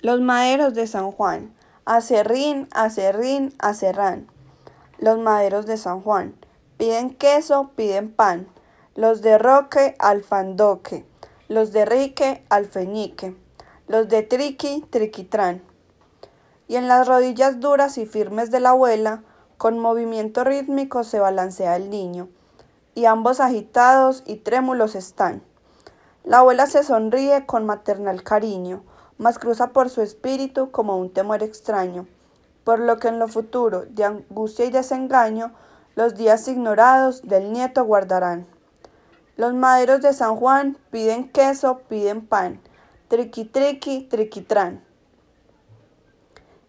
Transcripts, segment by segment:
Los maderos de San Juan. Acerrín, acerrín, acerrán. Los maderos de San Juan. Piden queso, piden pan. Los de Roque, alfandoque. Los de Rique, alfeñique. Los de Triqui, triquitrán. Y en las rodillas duras y firmes de la abuela, con movimiento rítmico se balancea el niño. Y ambos agitados y trémulos están. La abuela se sonríe con maternal cariño mas cruza por su espíritu como un temor extraño, por lo que en lo futuro, de angustia y desengaño, los días ignorados del nieto guardarán. Los maderos de San Juan piden queso, piden pan, triqui triqui, triquitrán.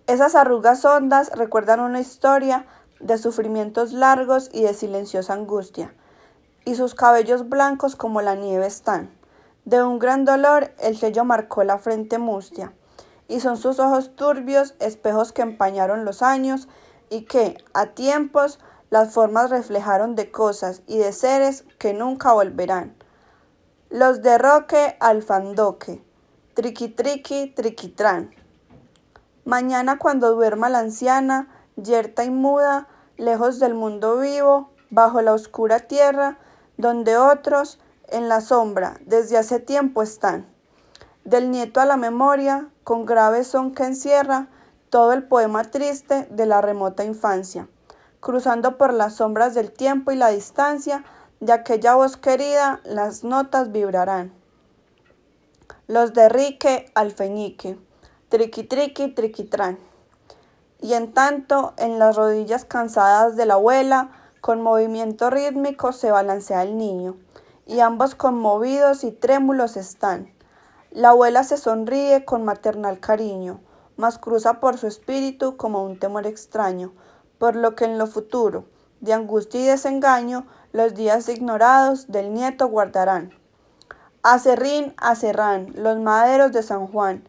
Esas arrugas hondas recuerdan una historia de sufrimientos largos y de silenciosa angustia, y sus cabellos blancos como la nieve están. De un gran dolor el sello marcó la frente mustia, y son sus ojos turbios espejos que empañaron los años y que, a tiempos, las formas reflejaron de cosas y de seres que nunca volverán. Los de Roque Alfandoque, triqui triqui triquitrán. Mañana cuando duerma la anciana, yerta y muda, lejos del mundo vivo, bajo la oscura tierra, donde otros, en la sombra desde hace tiempo están. Del nieto a la memoria, con grave son que encierra todo el poema triste de la remota infancia, cruzando por las sombras del tiempo y la distancia, de aquella voz querida las notas vibrarán. Los de Rique alfeñique, triqui triqui triquitrán. Y en tanto, en las rodillas cansadas de la abuela, con movimiento rítmico se balancea el niño y ambos conmovidos y trémulos están. La abuela se sonríe con maternal cariño, mas cruza por su espíritu como un temor extraño, por lo que en lo futuro, de angustia y desengaño, los días ignorados del nieto guardarán. Acerrín, acerrán, los maderos de San Juan,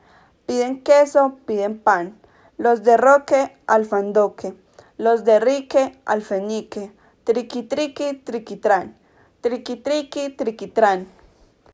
piden queso, piden pan, los de Roque, alfandoque, los de Rique, alfenique, triqui triqui, triquitrán. Triqui triqui, triquitrán.